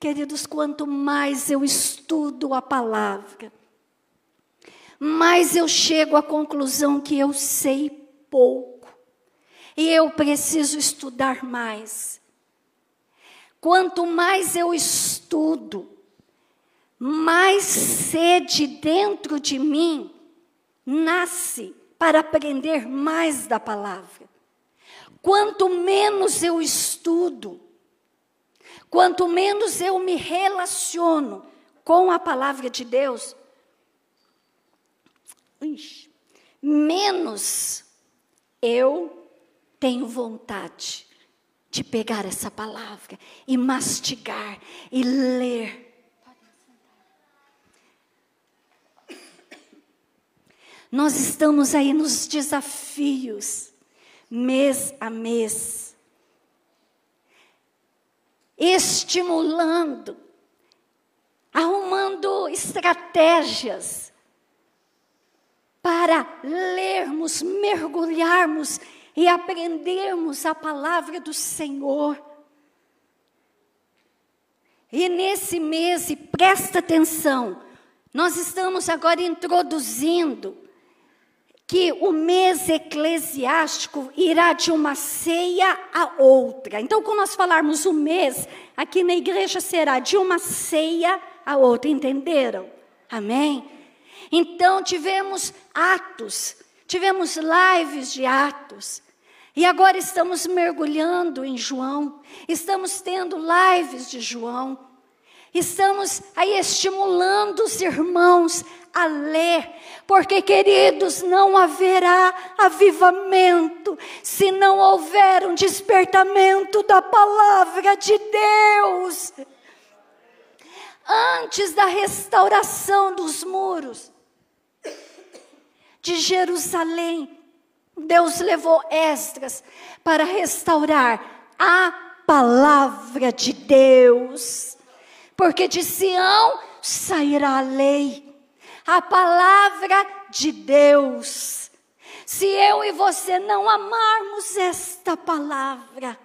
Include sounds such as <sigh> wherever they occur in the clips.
Queridos, quanto mais eu estudo a palavra, mais eu chego à conclusão que eu sei pouco e eu preciso estudar mais. Quanto mais eu estudo, mais sede dentro de mim nasce para aprender mais da palavra. Quanto menos eu estudo, quanto menos eu me relaciono com a palavra de Deus, menos eu tenho vontade de pegar essa palavra e mastigar e ler. Nós estamos aí nos desafios, mês a mês, estimulando, arrumando estratégias para lermos, mergulharmos e aprendermos a palavra do Senhor. E nesse mês, presta atenção, nós estamos agora introduzindo que o mês eclesiástico irá de uma ceia a outra. Então, quando nós falarmos o mês, aqui na igreja será de uma ceia a outra, entenderam? Amém? Então, tivemos atos, tivemos lives de atos. E agora estamos mergulhando em João, estamos tendo lives de João. Estamos aí estimulando os irmãos a ler, porque, queridos, não haverá avivamento se não houver um despertamento da palavra de Deus. Antes da restauração dos muros de Jerusalém, Deus levou Esdras para restaurar a palavra de Deus porque de Sião sairá a lei, a palavra de Deus. Se eu e você não amarmos esta palavra,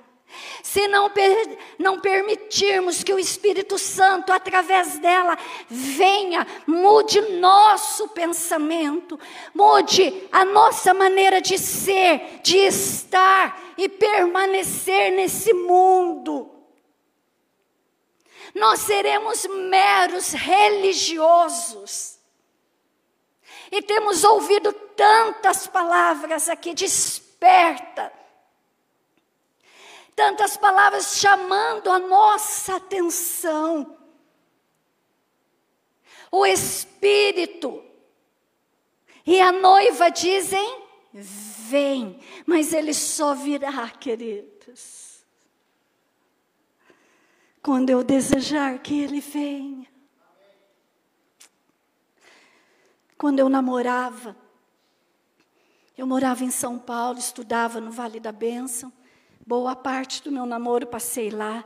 se não, per, não permitirmos que o Espírito Santo, através dela, venha, mude nosso pensamento, mude a nossa maneira de ser, de estar e permanecer nesse mundo nós seremos meros religiosos. E temos ouvido tantas palavras aqui, desperta. Tantas palavras chamando a nossa atenção. O Espírito e a noiva dizem: vem, mas ele só virá, queridos quando eu desejar que Ele venha. Quando eu namorava, eu morava em São Paulo, estudava no Vale da Bênção. Boa parte do meu namoro passei lá.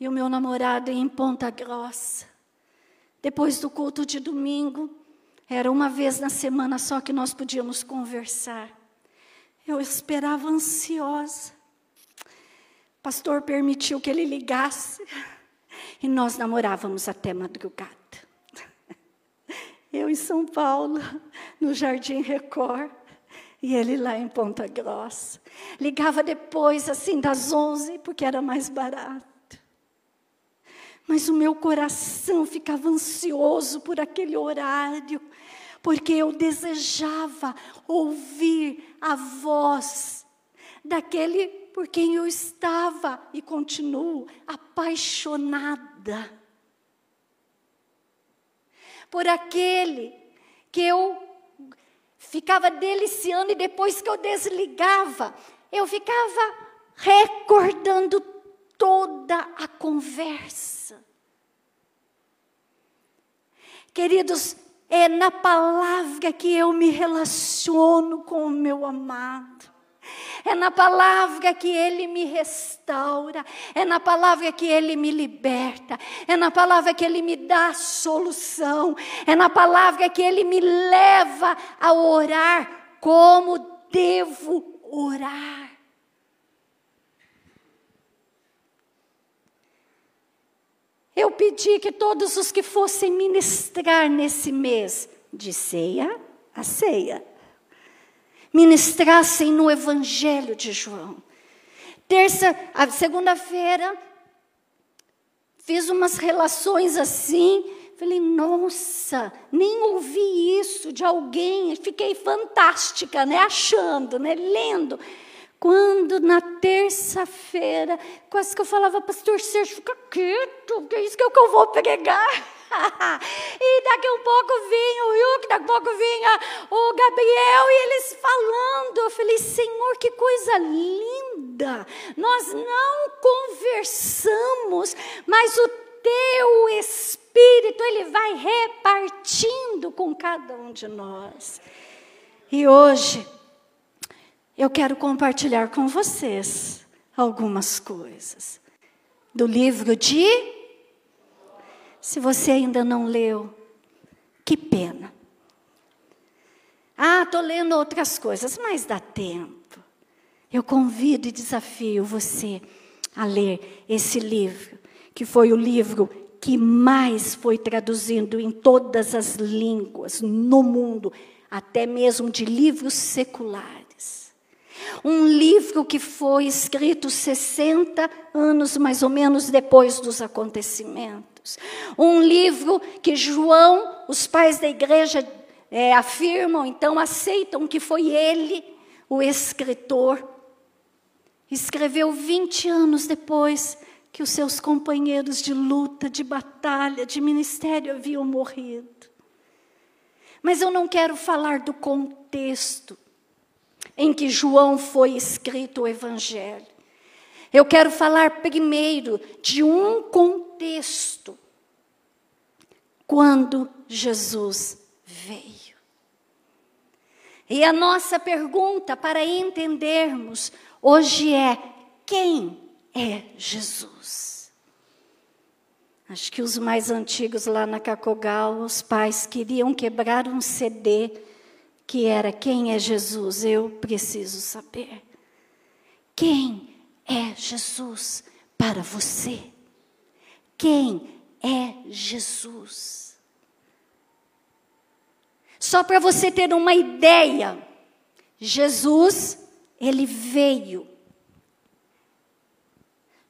E o meu namorado em Ponta Grossa. Depois do culto de domingo, era uma vez na semana só que nós podíamos conversar. Eu esperava ansiosa pastor permitiu que ele ligasse e nós namorávamos até madrugada. Eu em São Paulo, no Jardim Record, e ele lá em Ponta Grossa. Ligava depois, assim, das 11, porque era mais barato. Mas o meu coração ficava ansioso por aquele horário, porque eu desejava ouvir a voz daquele por quem eu estava e continuo apaixonada. Por aquele que eu ficava deliciando e depois que eu desligava, eu ficava recordando toda a conversa. Queridos, é na palavra que eu me relaciono com o meu amado. É na palavra que Ele me restaura, é na palavra que Ele me liberta, é na palavra que Ele me dá solução, é na palavra que Ele me leva a orar como devo orar. eu pedi que todos os que fossem ministrar nesse mês de ceia, a ceia, ministrassem no Evangelho de João. Terça, segunda-feira, fiz umas relações assim, falei, nossa, nem ouvi isso de alguém, fiquei fantástica, né, achando, né, lendo. Quando na terça-feira, quase que eu falava, pastor Sérgio, fica quieto, que é isso que eu vou pregar. <laughs> e daqui um pouco vinha o Yuki, daqui a pouco vinha o Gabriel e eles falando. Eu falei, Senhor, que coisa linda! Nós não conversamos, mas o teu Espírito, ele vai repartindo com cada um de nós. E hoje, eu quero compartilhar com vocês algumas coisas do livro de. Se você ainda não leu, que pena. Ah, estou lendo outras coisas, mas dá tempo. Eu convido e desafio você a ler esse livro, que foi o livro que mais foi traduzido em todas as línguas no mundo, até mesmo de livros seculares. Um livro que foi escrito 60 anos mais ou menos depois dos acontecimentos. Um livro que João, os pais da igreja é, afirmam, então aceitam que foi ele o escritor. Escreveu 20 anos depois que os seus companheiros de luta, de batalha, de ministério haviam morrido. Mas eu não quero falar do contexto em que João foi escrito o Evangelho. Eu quero falar primeiro de um contexto quando Jesus veio. E a nossa pergunta para entendermos hoje é: quem é Jesus? Acho que os mais antigos lá na Cacogal, os pais queriam quebrar um CD que era quem é Jesus, eu preciso saber. Quem é Jesus para você? Quem é Jesus? Só para você ter uma ideia, Jesus, ele veio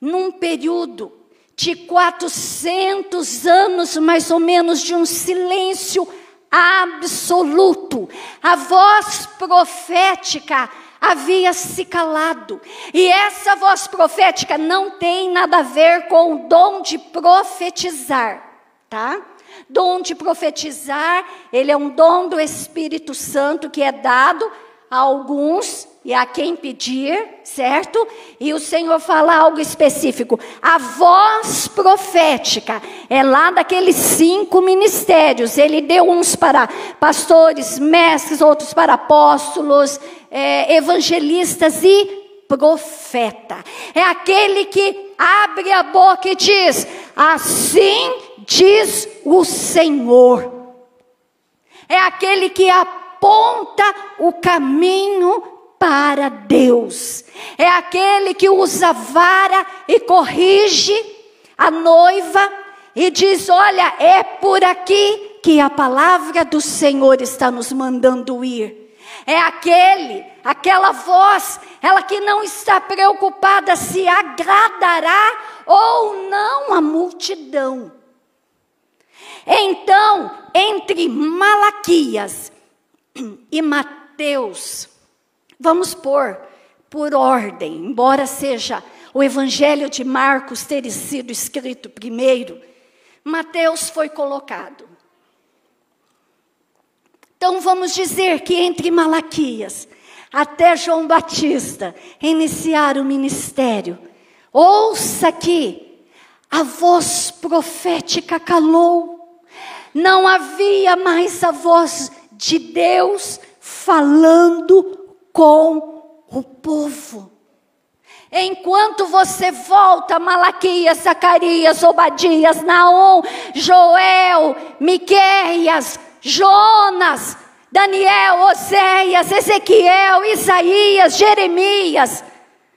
num período de 400 anos, mais ou menos, de um silêncio absoluto. A voz profética havia se calado. E essa voz profética não tem nada a ver com o dom de profetizar, tá? Dom de profetizar, ele é um dom do Espírito Santo que é dado a alguns e a quem pedir, certo? E o Senhor fala algo específico. A voz profética é lá daqueles cinco ministérios. Ele deu uns para pastores, mestres, outros para apóstolos, é, evangelistas e profeta. É aquele que abre a boca e diz: Assim diz o Senhor. É aquele que aponta o caminho para Deus. É aquele que usa vara e corrige a noiva e diz: Olha, é por aqui que a palavra do Senhor está nos mandando ir. É aquele, aquela voz, ela que não está preocupada se agradará ou não a multidão. Então, entre Malaquias <clears throat> e Mateus, Vamos pôr por ordem, embora seja o Evangelho de Marcos ter sido escrito primeiro, Mateus foi colocado. Então vamos dizer que entre Malaquias até João Batista iniciar o ministério, ouça aqui, a voz profética calou, não havia mais a voz de Deus falando com o povo. Enquanto você volta, Malaquias, Zacarias, Obadias, Naum, Joel, Miqueias, Jonas, Daniel, Oséias, Ezequiel, Isaías, Jeremias,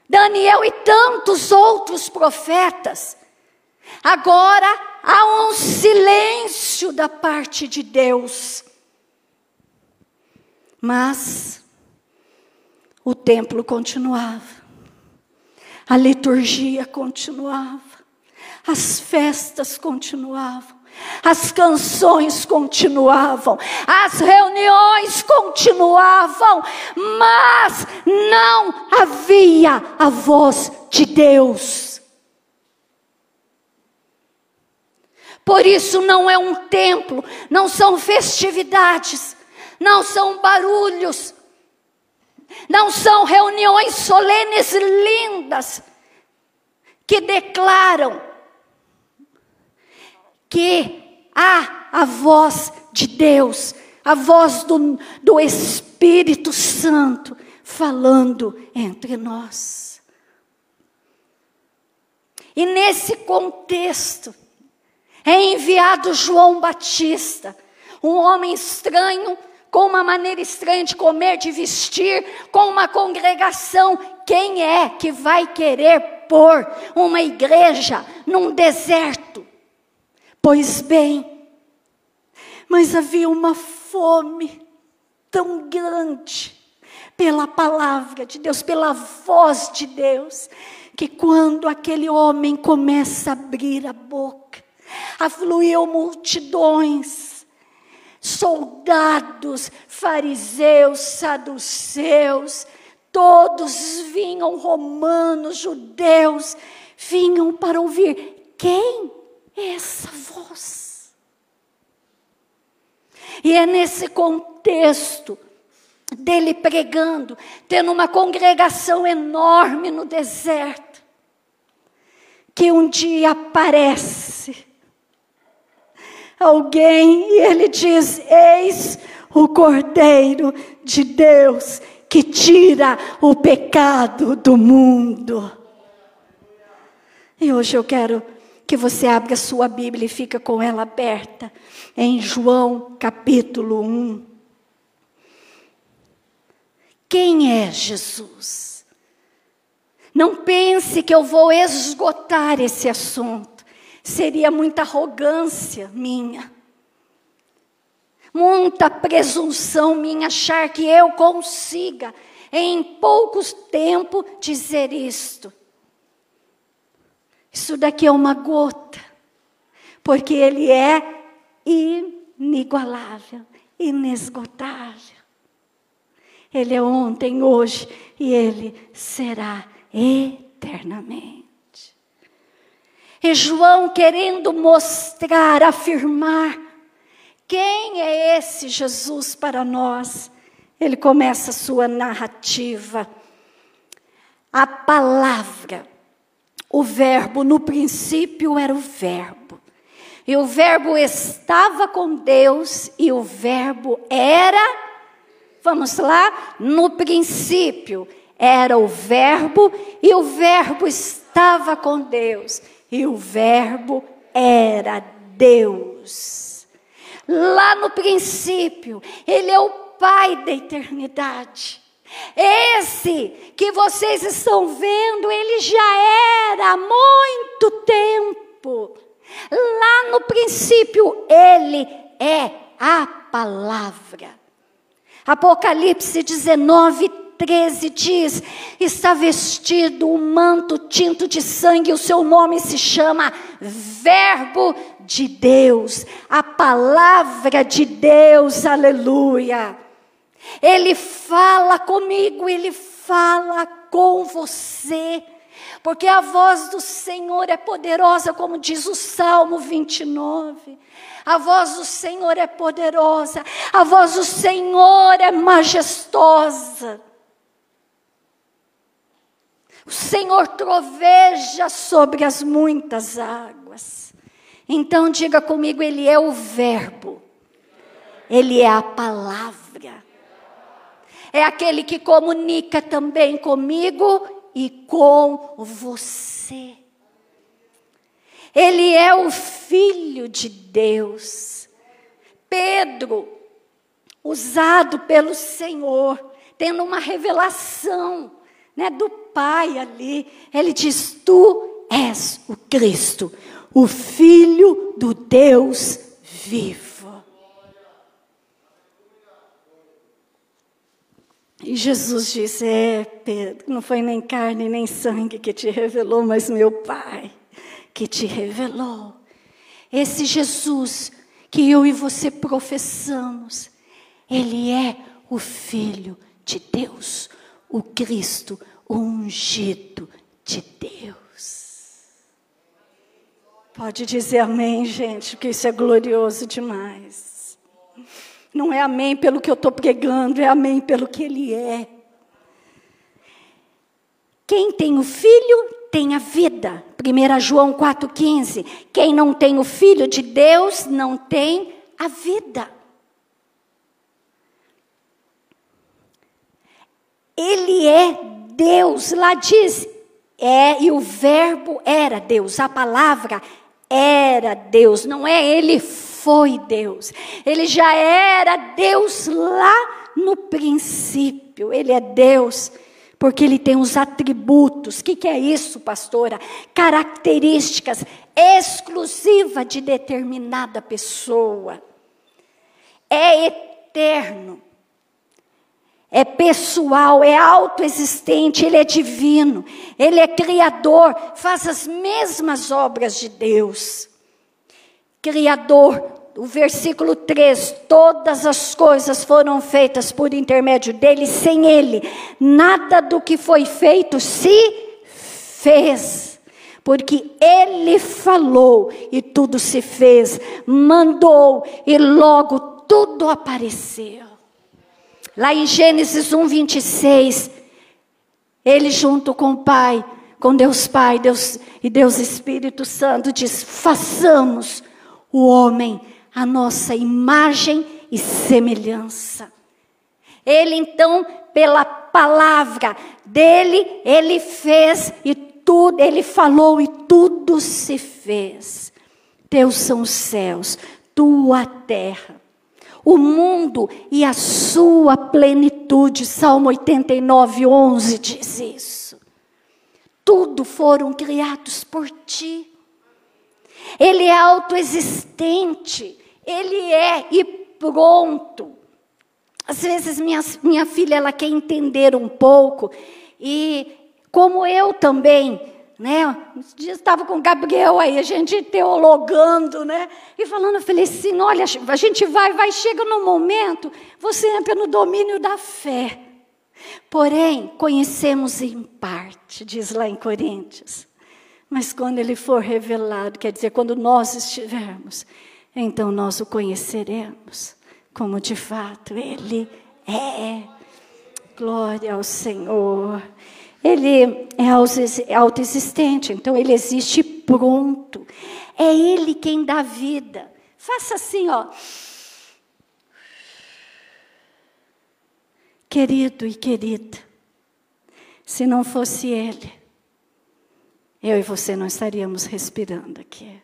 Daniel e tantos outros profetas. Agora há um silêncio da parte de Deus. Mas o templo continuava, a liturgia continuava, as festas continuavam. As canções continuavam, as reuniões continuavam, mas não havia a voz de Deus. Por isso não é um templo, não são festividades, não são barulhos, não são reuniões solenes lindas que declaram que há a voz de Deus, a voz do, do Espírito Santo falando entre nós. E nesse contexto, é enviado João Batista, um homem estranho, com uma maneira estranha de comer, de vestir, com uma congregação. Quem é que vai querer pôr uma igreja num deserto? Pois bem, mas havia uma fome tão grande pela palavra de Deus, pela voz de Deus, que quando aquele homem começa a abrir a boca, afluiu multidões, soldados, fariseus, saduceus, todos vinham, romanos, judeus, vinham para ouvir quem essa voz. E é nesse contexto dele pregando, tendo uma congregação enorme no deserto, que um dia aparece alguém e ele diz: Eis o Cordeiro de Deus que tira o pecado do mundo. E hoje eu quero que você abra sua Bíblia e fica com ela aberta em João capítulo 1. Quem é Jesus? Não pense que eu vou esgotar esse assunto. Seria muita arrogância minha. Muita presunção minha achar que eu consiga em pouco tempo dizer isto. Isso daqui é uma gota, porque Ele é inigualável, inesgotável. Ele é ontem, hoje e Ele será eternamente. E João querendo mostrar, afirmar, quem é esse Jesus para nós? Ele começa a sua narrativa. A palavra o Verbo, no princípio era o Verbo. E o Verbo estava com Deus e o Verbo era, vamos lá, no princípio era o Verbo e o Verbo estava com Deus e o Verbo era Deus. Lá no princípio, Ele é o Pai da eternidade. Esse que vocês estão vendo, ele já era há muito tempo. Lá no princípio, ele é a palavra. Apocalipse 19, 13 diz: está vestido um manto tinto de sangue, o seu nome se chama Verbo de Deus, a palavra de Deus, aleluia. Ele fala comigo, ele fala com você. Porque a voz do Senhor é poderosa, como diz o Salmo 29. A voz do Senhor é poderosa, a voz do Senhor é majestosa. O Senhor troveja sobre as muitas águas. Então diga comigo, Ele é o Verbo, Ele é a palavra é aquele que comunica também comigo e com você. Ele é o Filho de Deus. Pedro, usado pelo Senhor, tendo uma revelação né, do Pai ali, ele diz: Tu és o Cristo, o Filho do Deus vivo. E Jesus disse: É, Pedro, não foi nem carne nem sangue que te revelou, mas meu Pai que te revelou. Esse Jesus que eu e você professamos, Ele é o Filho de Deus, o Cristo, ungido de Deus. Pode dizer amém, gente, porque isso é glorioso demais. Não é amém pelo que eu estou pregando, é amém pelo que ele é. Quem tem o filho tem a vida. 1 João 4,15. Quem não tem o filho de Deus não tem a vida. Ele é Deus, lá diz, é, e o verbo era Deus, a palavra era Deus, não é ele foi Deus. Ele já era Deus lá no princípio. Ele é Deus porque ele tem os atributos. O que, que é isso, pastora? Características exclusivas de determinada pessoa. É eterno. É pessoal, é autoexistente, ele é divino, ele é criador, faz as mesmas obras de Deus. Criador, o versículo 3: todas as coisas foram feitas por intermédio dele, sem ele, nada do que foi feito se fez. Porque ele falou e tudo se fez, mandou e logo tudo apareceu. Lá em Gênesis 1, 26, ele junto com o Pai, com Deus Pai Deus, e Deus Espírito Santo, diz: façamos o homem a nossa imagem e semelhança. Ele então, pela palavra dele, ele fez e tudo, ele falou e tudo se fez. Teus são os céus, tua terra, o mundo e a sua plenitude. Salmo 89, 11 diz isso. Tudo foram criados por ti. Ele é autoexistente. Ele é e pronto. Às vezes minha, minha filha ela quer entender um pouco e como eu também, né? Um dia estava com o Gabriel aí, a gente teologando, né? E falando, eu falei assim, olha, a gente vai, vai, chega no momento, você entra no domínio da fé. Porém, conhecemos em parte, diz lá em Coríntios. Mas quando ele for revelado, quer dizer, quando nós estivermos então nós o conheceremos como de fato Ele é. Glória ao Senhor. Ele é autoexistente, então ele existe pronto. É Ele quem dá vida. Faça assim, ó. Querido e querida, se não fosse Ele, eu e você não estaríamos respirando aqui.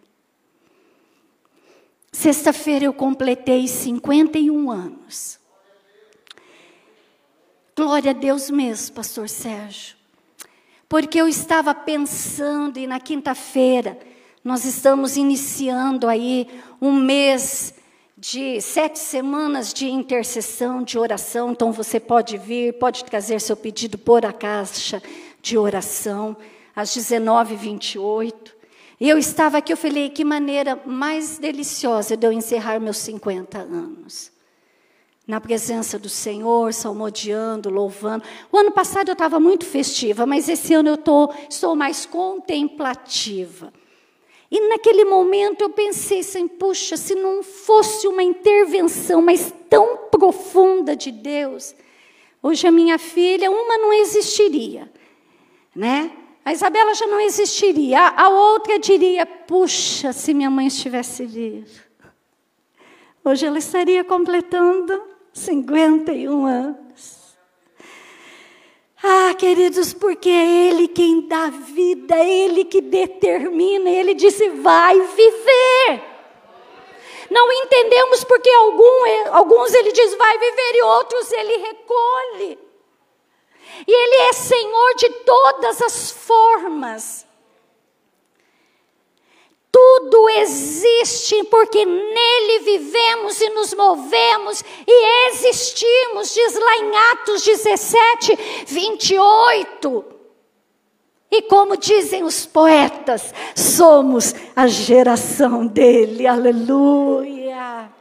Sexta-feira eu completei 51 anos. Glória a Deus mesmo, pastor Sérgio. Porque eu estava pensando, e na quinta-feira, nós estamos iniciando aí um mês de sete semanas de intercessão, de oração. Então você pode vir, pode trazer seu pedido por a caixa de oração, às 19h28. E eu estava aqui, eu falei, que maneira mais deliciosa de eu encerrar meus 50 anos. Na presença do Senhor, salmodiando, louvando. O ano passado eu estava muito festiva, mas esse ano eu tô, estou mais contemplativa. E naquele momento eu pensei assim, puxa, se não fosse uma intervenção, mas tão profunda de Deus, hoje a minha filha, uma não existiria, né? A Isabela já não existiria. A outra diria: puxa, se minha mãe estivesse viva. Hoje ela estaria completando 51 anos. Ah, queridos, porque é Ele quem dá vida, é Ele que determina. Ele disse: vai viver. Não entendemos porque algum, alguns ele diz vai viver e outros ele recolhe. E Ele é Senhor de todas as formas. Tudo existe porque nele vivemos e nos movemos e existimos, diz lá em Atos 17, 28. E como dizem os poetas, somos a geração dele, aleluia.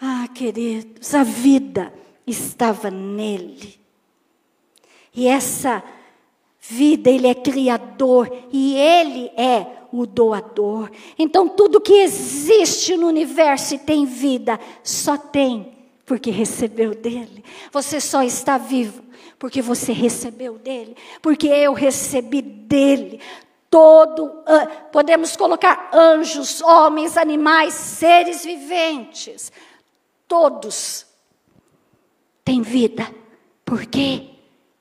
Ah, queridos, a vida estava nele. E essa vida, Ele é criador e Ele é o doador. Então, tudo que existe no universo e tem vida, só tem porque recebeu dele. Você só está vivo porque você recebeu dele, porque eu recebi dele. Todo, podemos colocar anjos, homens, animais, seres viventes, todos têm vida, porque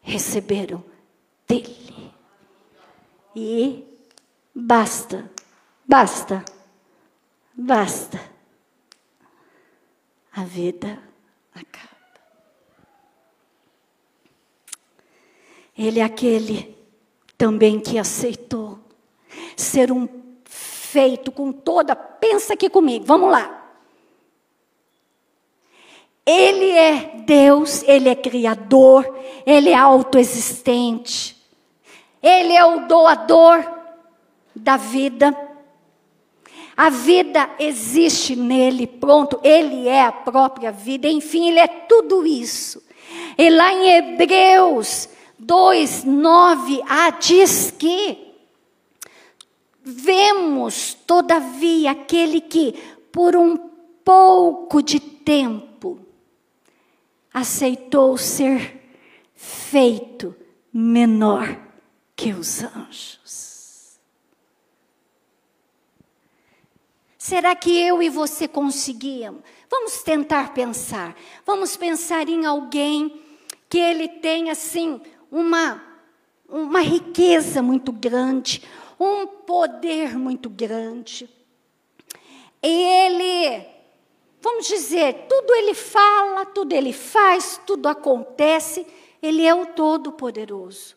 receberam dele. E basta, basta, basta. A vida acaba. Ele é aquele também que aceitou ser um feito com toda. Pensa aqui comigo, vamos lá. Ele é Deus, Ele é Criador, Ele é autoexistente, Ele é o doador da vida. A vida existe nele, pronto, Ele é a própria vida, enfim, Ele é tudo isso. E lá em Hebreus 2, 9a diz que vemos, todavia, aquele que por um pouco de tempo aceitou ser feito menor que os anjos. Será que eu e você conseguíamos? Vamos tentar pensar. Vamos pensar em alguém que ele tem assim uma uma riqueza muito grande, um poder muito grande. Ele vamos dizer, tudo ele fala, tudo ele faz, tudo acontece, ele é o Todo-Poderoso.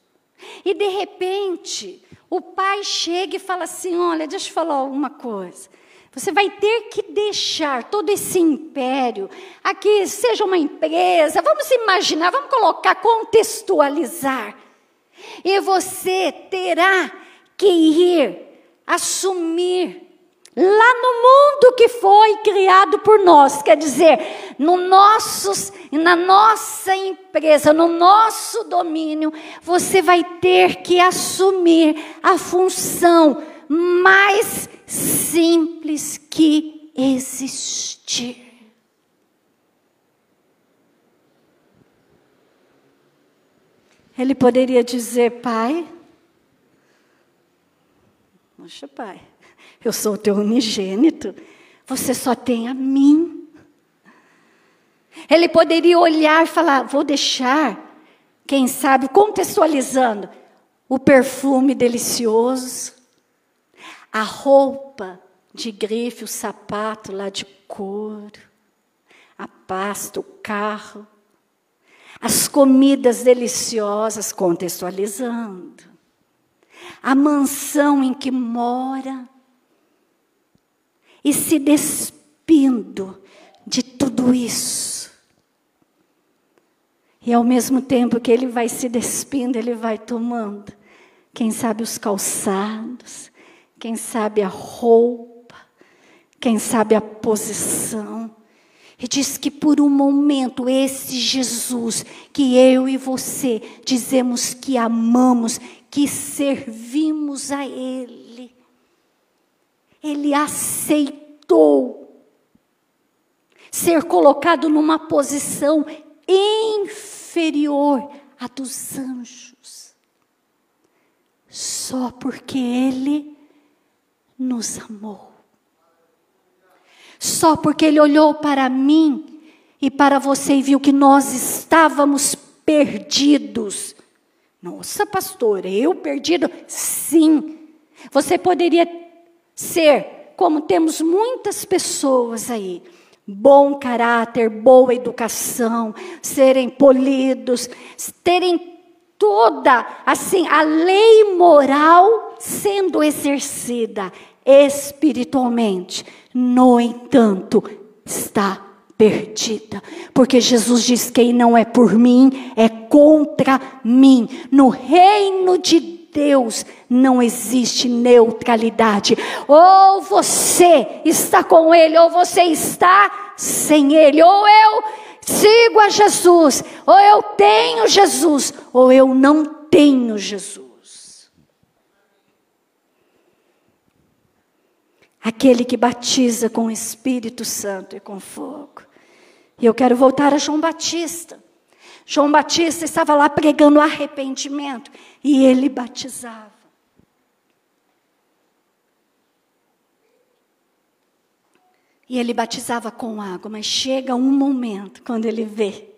E de repente, o pai chega e fala assim: Olha, deixa eu falar uma coisa. Você vai ter que deixar todo esse império, aqui seja uma empresa, vamos imaginar, vamos colocar, contextualizar. E você terá que ir assumir lá no mundo que foi criado por nós, quer dizer, no nossos, na nossa empresa, no nosso domínio, você vai ter que assumir a função mais simples que existir. Ele poderia dizer, pai, Poxa, pai, eu sou o teu unigênito, você só tem a mim. Ele poderia olhar e falar: vou deixar, quem sabe, contextualizando, o perfume delicioso, a roupa de grife, o sapato lá de couro, a pasta, o carro, as comidas deliciosas, contextualizando, a mansão em que mora, e se despindo de tudo isso. E ao mesmo tempo que ele vai se despindo, ele vai tomando, quem sabe os calçados, quem sabe a roupa, quem sabe a posição. E diz que por um momento esse Jesus que eu e você dizemos que amamos, que servimos a Ele, ele aceitou ser colocado numa posição inferior à dos anjos, só porque ele nos amou. Só porque ele olhou para mim e para você e viu que nós estávamos perdidos. Nossa, pastor, eu perdido? Sim. Você poderia ser, como temos muitas pessoas aí, bom caráter, boa educação, serem polidos, terem toda assim a lei moral sendo exercida espiritualmente. No entanto, está perdida, porque Jesus diz: quem não é por mim é contra mim. No reino de Deus não existe neutralidade. Ou você está com Ele, ou você está sem Ele. Ou eu sigo a Jesus, ou eu tenho Jesus, ou eu não tenho Jesus. Aquele que batiza com o Espírito Santo e com fogo. E eu quero voltar a João Batista. João Batista estava lá pregando arrependimento e ele batizava. E ele batizava com água, mas chega um momento quando ele vê.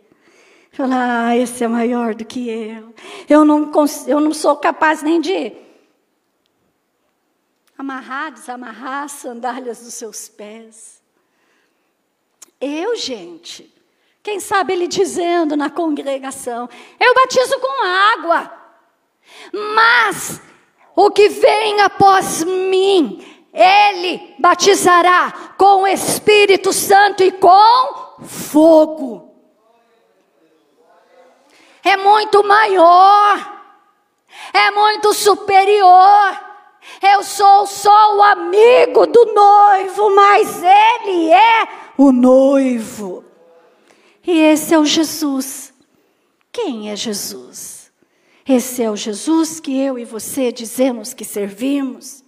Fala, ah, esse é maior do que eu. Eu não, eu não sou capaz nem de amarrar, desamarrar as sandálias dos seus pés. Eu, gente, quem sabe ele dizendo na congregação: Eu batizo com água, mas o que vem após mim ele batizará com o Espírito Santo e com fogo. É muito maior, é muito superior. Eu sou só o amigo do noivo, mas ele é o noivo. E esse é o Jesus. Quem é Jesus? Esse é o Jesus que eu e você dizemos que servimos.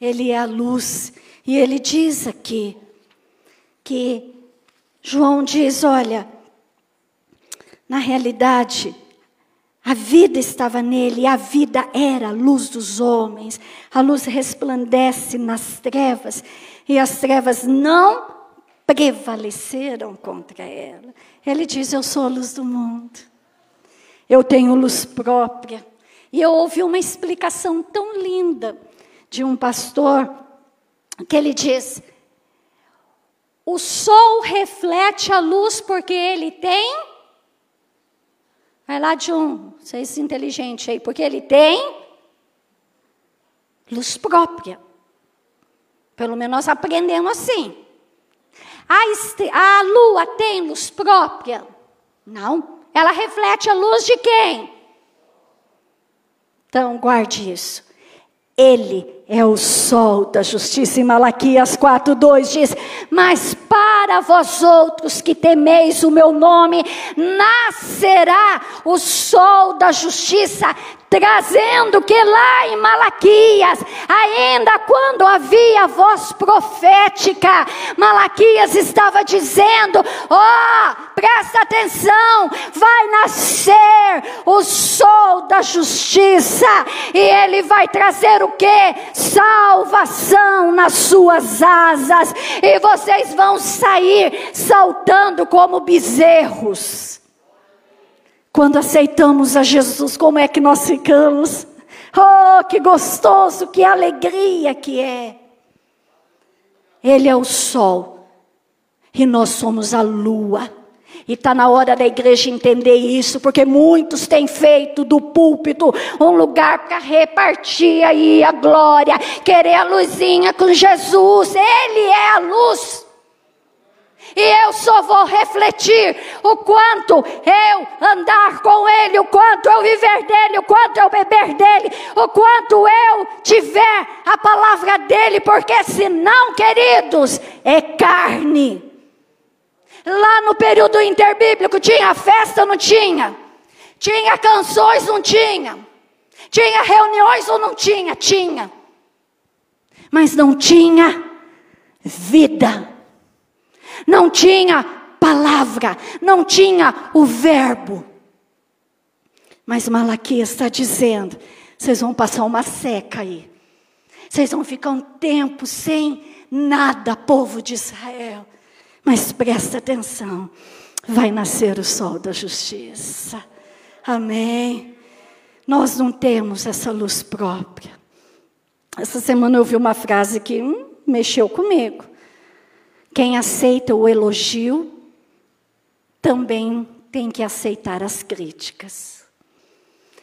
Ele é a luz. E ele diz aqui que João diz: olha, na realidade, a vida estava nele, a vida era a luz dos homens. A luz resplandece nas trevas, e as trevas não prevaleceram contra ela. Ele diz: Eu sou a luz do mundo, eu tenho luz própria. E eu ouvi uma explicação tão linda de um pastor que ele diz: o sol reflete a luz porque ele tem. Vai lá de um, vocês inteligente aí, porque ele tem luz própria. Pelo menos aprendemos assim. A, a lua tem luz própria? Não. Ela reflete a luz de quem? Então, guarde isso. Ele é o sol da justiça. Em Malaquias 4:2 diz: "Mas para vós outros que temeis o meu nome, nascerá o sol da justiça trazendo que lá em Malaquias, ainda quando havia voz profética, Malaquias estava dizendo: ó, oh, presta atenção, vai nascer o sol da justiça, e ele vai trazer o que? Salvação nas suas asas, e vocês vão sair saltando como bezerros. Quando aceitamos a Jesus, como é que nós ficamos? Oh, que gostoso, que alegria que é. Ele é o sol e nós somos a lua. E está na hora da igreja entender isso, porque muitos têm feito do púlpito um lugar para repartir aí a glória, querer a luzinha com Jesus. Ele é a luz. E eu só vou refletir o quanto eu andar com Ele, o quanto eu viver dele, o quanto eu beber dele, o quanto eu tiver a palavra dele, porque senão, queridos, é carne. Lá no período interbíblico tinha festa, não tinha? Tinha canções, não tinha? Tinha reuniões ou não tinha? Tinha. Mas não tinha vida não tinha palavra, não tinha o verbo. Mas Malaquias está dizendo: vocês vão passar uma seca aí. Vocês vão ficar um tempo sem nada, povo de Israel. Mas presta atenção: vai nascer o sol da justiça. Amém. Nós não temos essa luz própria. Essa semana eu ouvi uma frase que hum, mexeu comigo. Quem aceita o elogio também tem que aceitar as críticas.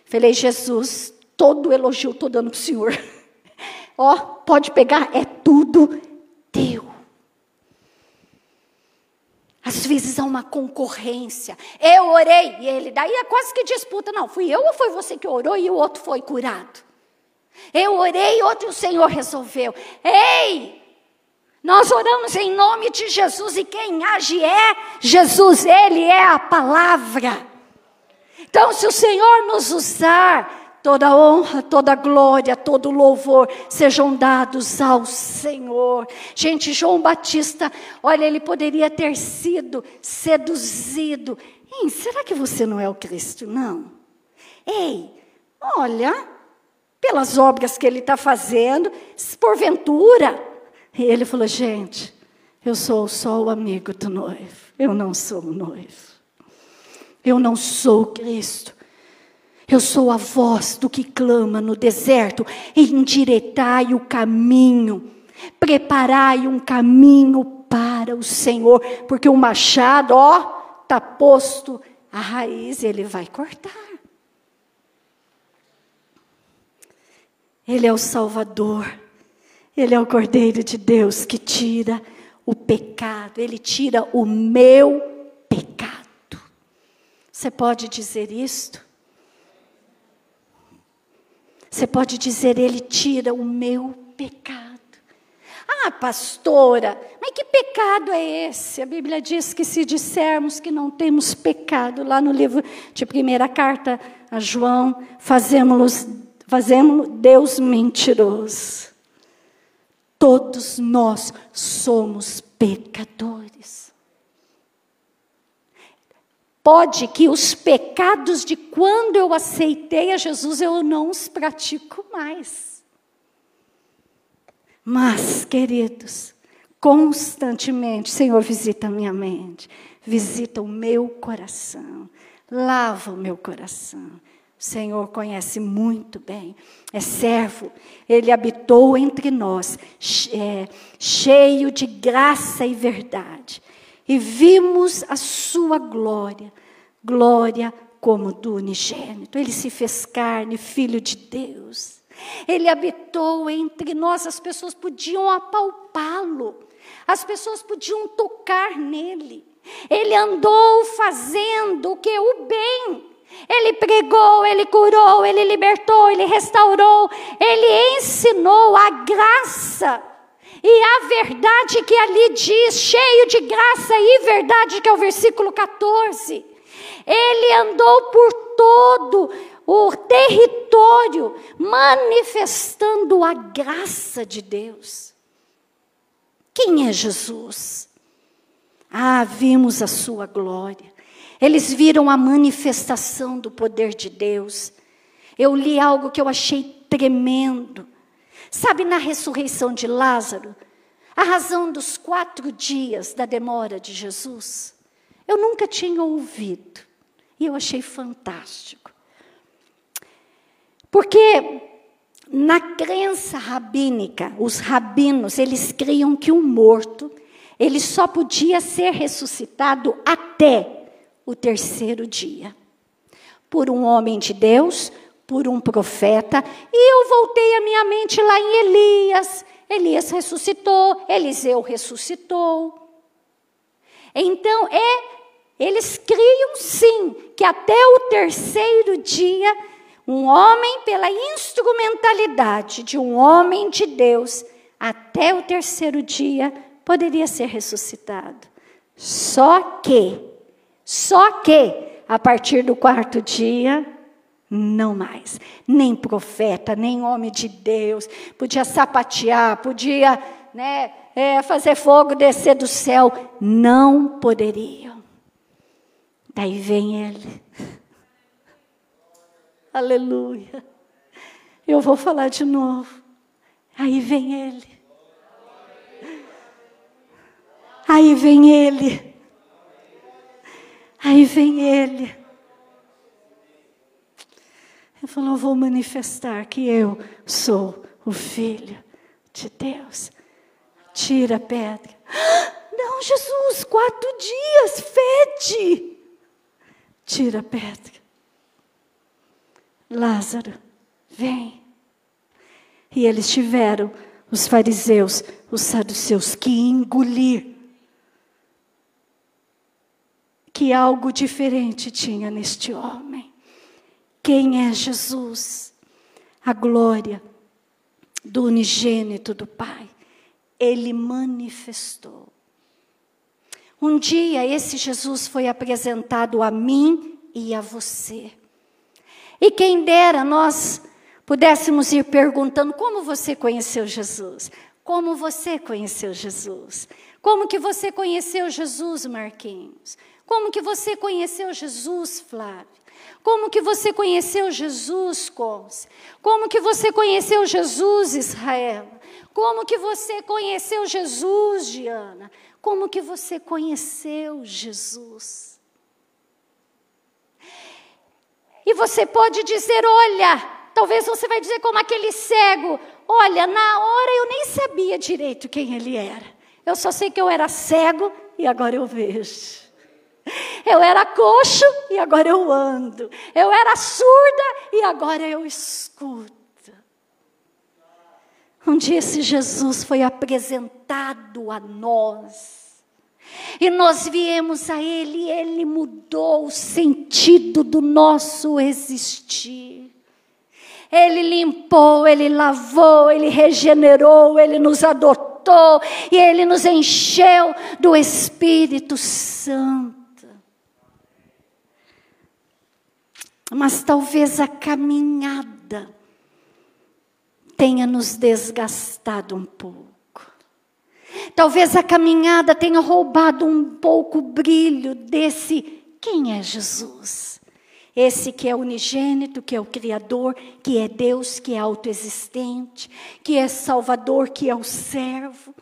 Falei, Jesus, todo elogio estou dando para o Senhor. <laughs> Ó, oh, pode pegar, é tudo teu. Às vezes há uma concorrência. Eu orei e ele, daí é quase que disputa. Não, fui eu ou foi você que orou e o outro foi curado? Eu orei, outro o Senhor resolveu. Ei! Nós oramos em nome de Jesus e quem age é Jesus, Ele é a palavra. Então, se o Senhor nos usar, toda honra, toda glória, todo louvor sejam dados ao Senhor. Gente, João Batista, olha, ele poderia ter sido seduzido. Ei, será que você não é o Cristo? Não. Ei, olha, pelas obras que ele está fazendo, porventura. E ele falou: gente, eu sou só o amigo do noivo, eu não sou o noivo. Eu não sou Cristo. Eu sou a voz do que clama no deserto: endireitai o caminho, preparai um caminho para o Senhor, porque o machado, ó, está posto a raiz, ele vai cortar. Ele é o Salvador, ele é o Cordeiro de Deus que tira o pecado, ele tira o meu pecado. Você pode dizer isto? Você pode dizer, Ele tira o meu pecado. Ah, pastora, mas que pecado é esse? A Bíblia diz que se dissermos que não temos pecado, lá no livro de primeira carta a João, fazemos, fazemos Deus mentiroso. Todos nós somos pecadores. Pode que os pecados de quando eu aceitei a Jesus eu não os pratico mais. Mas, queridos, constantemente, Senhor, visita a minha mente, visita o meu coração, lava o meu coração. O Senhor conhece muito bem, é servo, ele habitou entre nós, é, cheio de graça e verdade e vimos a sua glória, glória como do unigênito. Ele se fez carne, filho de Deus. Ele habitou entre nós, as pessoas podiam apalpá-lo, as pessoas podiam tocar nele. Ele andou fazendo o que o bem. Ele pregou, ele curou, ele libertou, ele restaurou, ele ensinou a graça. E a verdade que ali diz, cheio de graça e verdade, que é o versículo 14. Ele andou por todo o território, manifestando a graça de Deus. Quem é Jesus? Ah, vimos a sua glória. Eles viram a manifestação do poder de Deus. Eu li algo que eu achei tremendo. Sabe, na ressurreição de Lázaro, a razão dos quatro dias da demora de Jesus, eu nunca tinha ouvido. E eu achei fantástico. Porque na crença rabínica, os rabinos, eles criam que o morto, ele só podia ser ressuscitado até o terceiro dia. Por um homem de Deus, por um profeta, e eu voltei a minha mente lá em Elias. Elias ressuscitou, Eliseu ressuscitou. Então, é, eles criam sim que até o terceiro dia, um homem, pela instrumentalidade de um homem de Deus, até o terceiro dia, poderia ser ressuscitado. Só que, só que, a partir do quarto dia, não mais. Nem profeta, nem homem de Deus. Podia sapatear, podia né, é, fazer fogo descer do céu. Não poderiam. Daí vem ele. <laughs> Aleluia. Eu vou falar de novo. Aí vem ele. Aí vem ele. Aí vem ele. Ele falou: vou manifestar que eu sou o Filho de Deus. Tira a pedra. <gasps> Não, Jesus, quatro dias, fede. tira a pedra. Lázaro, vem. E eles tiveram, os fariseus, os saduceus, que engolir que algo diferente tinha neste homem. Quem é Jesus? A glória do unigênito do Pai. Ele manifestou. Um dia esse Jesus foi apresentado a mim e a você. E quem dera nós pudéssemos ir perguntando como você conheceu Jesus? Como você conheceu Jesus? Como que você conheceu Jesus, Marquinhos? Como que você conheceu Jesus, Flávio? Como que você conheceu Jesus, Conce? Como que você conheceu Jesus, Israel? Como que você conheceu Jesus, Diana? Como que você conheceu Jesus? E você pode dizer, olha, talvez você vai dizer como aquele cego, olha, na hora eu nem sabia direito quem ele era. Eu só sei que eu era cego e agora eu vejo. Eu era coxo e agora eu ando. Eu era surda e agora eu escuto. Um dia esse Jesus foi apresentado a nós. E nós viemos a Ele e Ele mudou o sentido do nosso existir. Ele limpou, Ele lavou, Ele regenerou, Ele nos adotou e Ele nos encheu do Espírito Santo. Mas talvez a caminhada tenha nos desgastado um pouco. Talvez a caminhada tenha roubado um pouco o brilho desse quem é Jesus? Esse que é unigênito, que é o Criador, que é Deus, que é autoexistente, que é Salvador, que é o servo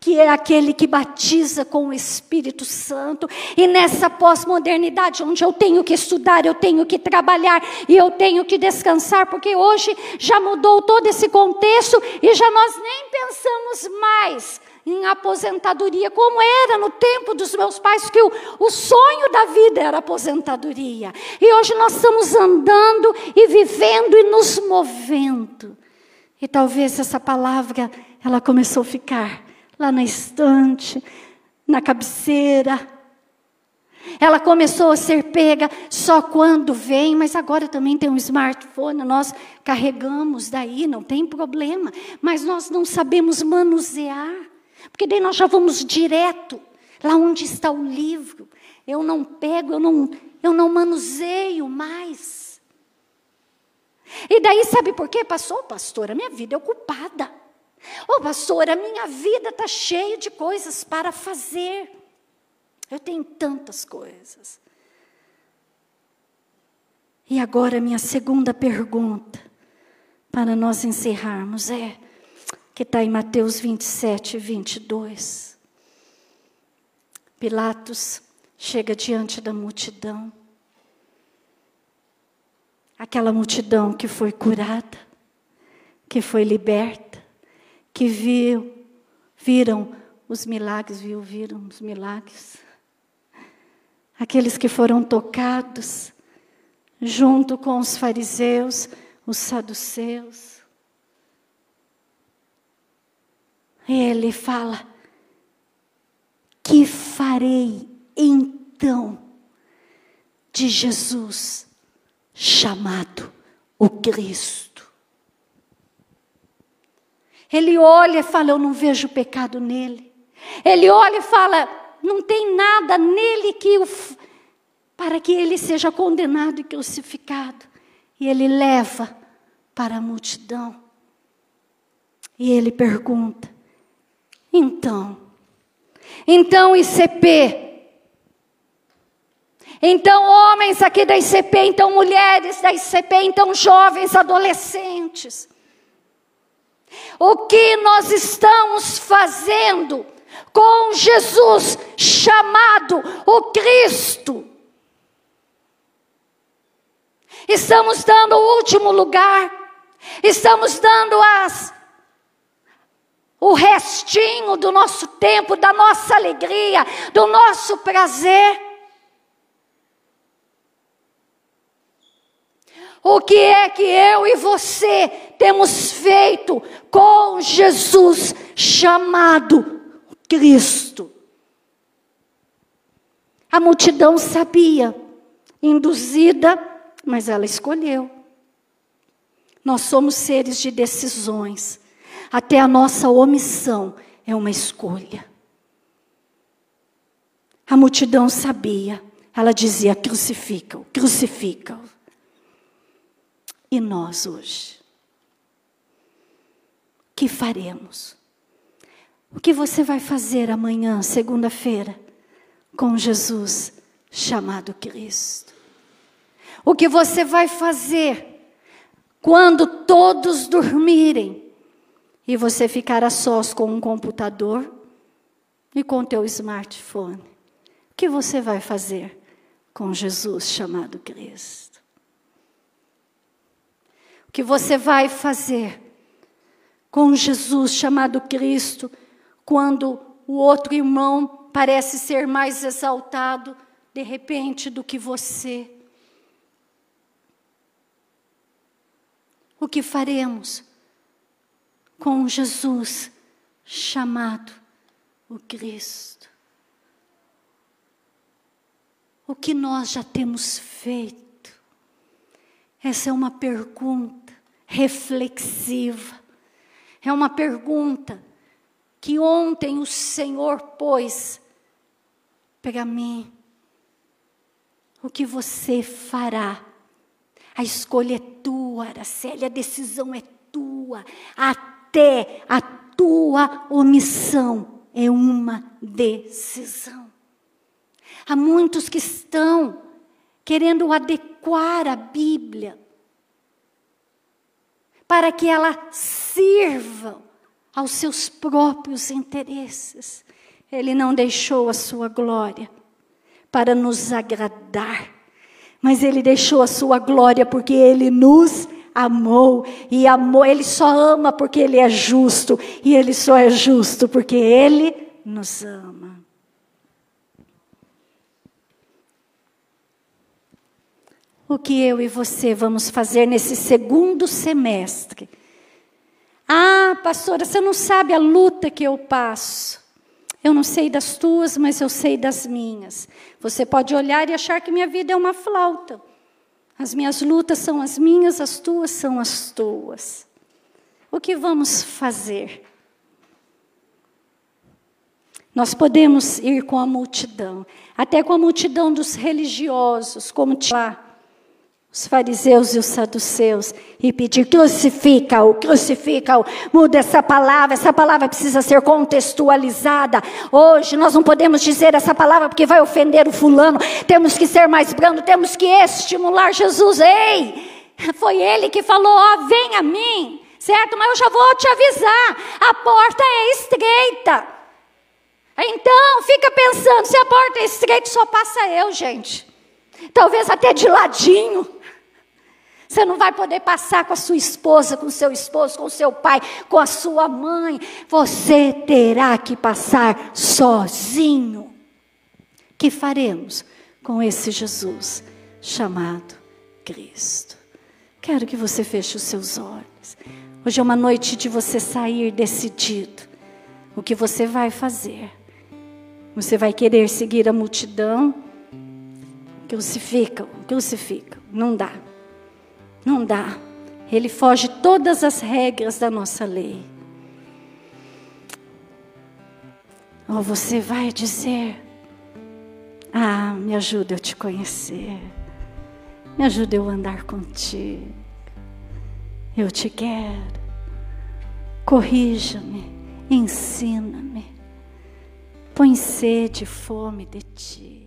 que é aquele que batiza com o Espírito Santo. E nessa pós-modernidade, onde eu tenho que estudar, eu tenho que trabalhar e eu tenho que descansar, porque hoje já mudou todo esse contexto e já nós nem pensamos mais em aposentadoria, como era no tempo dos meus pais, que o, o sonho da vida era aposentadoria. E hoje nós estamos andando e vivendo e nos movendo. E talvez essa palavra, ela começou a ficar lá na estante, na cabeceira. Ela começou a ser pega só quando vem, mas agora também tem um smartphone, nós carregamos daí, não tem problema, mas nós não sabemos manusear, porque daí nós já vamos direto lá onde está o livro. Eu não pego, eu não, eu não manuseio mais. E daí sabe por quê? Passou, pastora, minha vida é ocupada. Ô oh, pastor, a minha vida está cheia de coisas para fazer. Eu tenho tantas coisas. E agora, minha segunda pergunta, para nós encerrarmos, é: que está em Mateus 27, 22. Pilatos chega diante da multidão, aquela multidão que foi curada, que foi liberta, que viu, viram os milagres, viu, viram os milagres. Aqueles que foram tocados, junto com os fariseus, os saduceus. Ele fala: Que farei então de Jesus chamado o Cristo? Ele olha e fala: Eu não vejo pecado nele. Ele olha e fala: Não tem nada nele que o, para que ele seja condenado e crucificado. E ele leva para a multidão. E ele pergunta: Então, então ICP, então, homens aqui da ICP, então mulheres da ICP, então jovens, adolescentes. O que nós estamos fazendo com Jesus chamado o Cristo? Estamos dando o último lugar, estamos dando as o restinho do nosso tempo, da nossa alegria, do nosso prazer. O que é que eu e você temos feito com Jesus chamado Cristo? A multidão sabia, induzida, mas ela escolheu. Nós somos seres de decisões. Até a nossa omissão é uma escolha. A multidão sabia. Ela dizia: crucificam, crucificam. E nós hoje? O que faremos? O que você vai fazer amanhã, segunda-feira, com Jesus chamado Cristo? O que você vai fazer quando todos dormirem e você ficar a sós com um computador e com teu smartphone? O que você vai fazer com Jesus chamado Cristo? Que você vai fazer com Jesus chamado Cristo quando o outro irmão parece ser mais exaltado de repente do que você? O que faremos com Jesus chamado o Cristo? O que nós já temos feito? Essa é uma pergunta reflexiva. É uma pergunta que ontem o Senhor pôs para mim. O que você fará? A escolha é tua, Araceli, a decisão é tua. Até a tua omissão é uma decisão. Há muitos que estão querendo adequar a Bíblia para que ela sirva aos seus próprios interesses. Ele não deixou a sua glória para nos agradar, mas ele deixou a sua glória porque ele nos amou e amou, ele só ama porque ele é justo e ele só é justo porque ele nos ama. O que eu e você vamos fazer nesse segundo semestre. Ah, pastora, você não sabe a luta que eu passo. Eu não sei das tuas, mas eu sei das minhas. Você pode olhar e achar que minha vida é uma flauta. As minhas lutas são as minhas, as tuas são as tuas. O que vamos fazer? Nós podemos ir com a multidão, até com a multidão dos religiosos, como lá os fariseus e os saduceus e pedir: crucifica-o, crucifica-o, muda essa palavra, essa palavra precisa ser contextualizada. Hoje nós não podemos dizer essa palavra porque vai ofender o fulano, temos que ser mais brando, temos que estimular Jesus. Ei, foi ele que falou: ó, vem a mim, certo? Mas eu já vou te avisar: a porta é estreita. Então, fica pensando: se a porta é estreita, só passa eu, gente. Talvez até de ladinho. Você não vai poder passar com a sua esposa, com seu esposo, com seu pai, com a sua mãe. Você terá que passar sozinho. Que faremos com esse Jesus chamado Cristo? Quero que você feche os seus olhos. Hoje é uma noite de você sair decidido. O que você vai fazer? Você vai querer seguir a multidão? Crucificam, crucificam. Não dá. Não dá. Ele foge todas as regras da nossa lei. Ou você vai dizer: Ah, me ajuda eu te conhecer. Me ajuda eu andar contigo. Eu te quero. Corrija-me, ensina-me. Põe sede e fome de ti.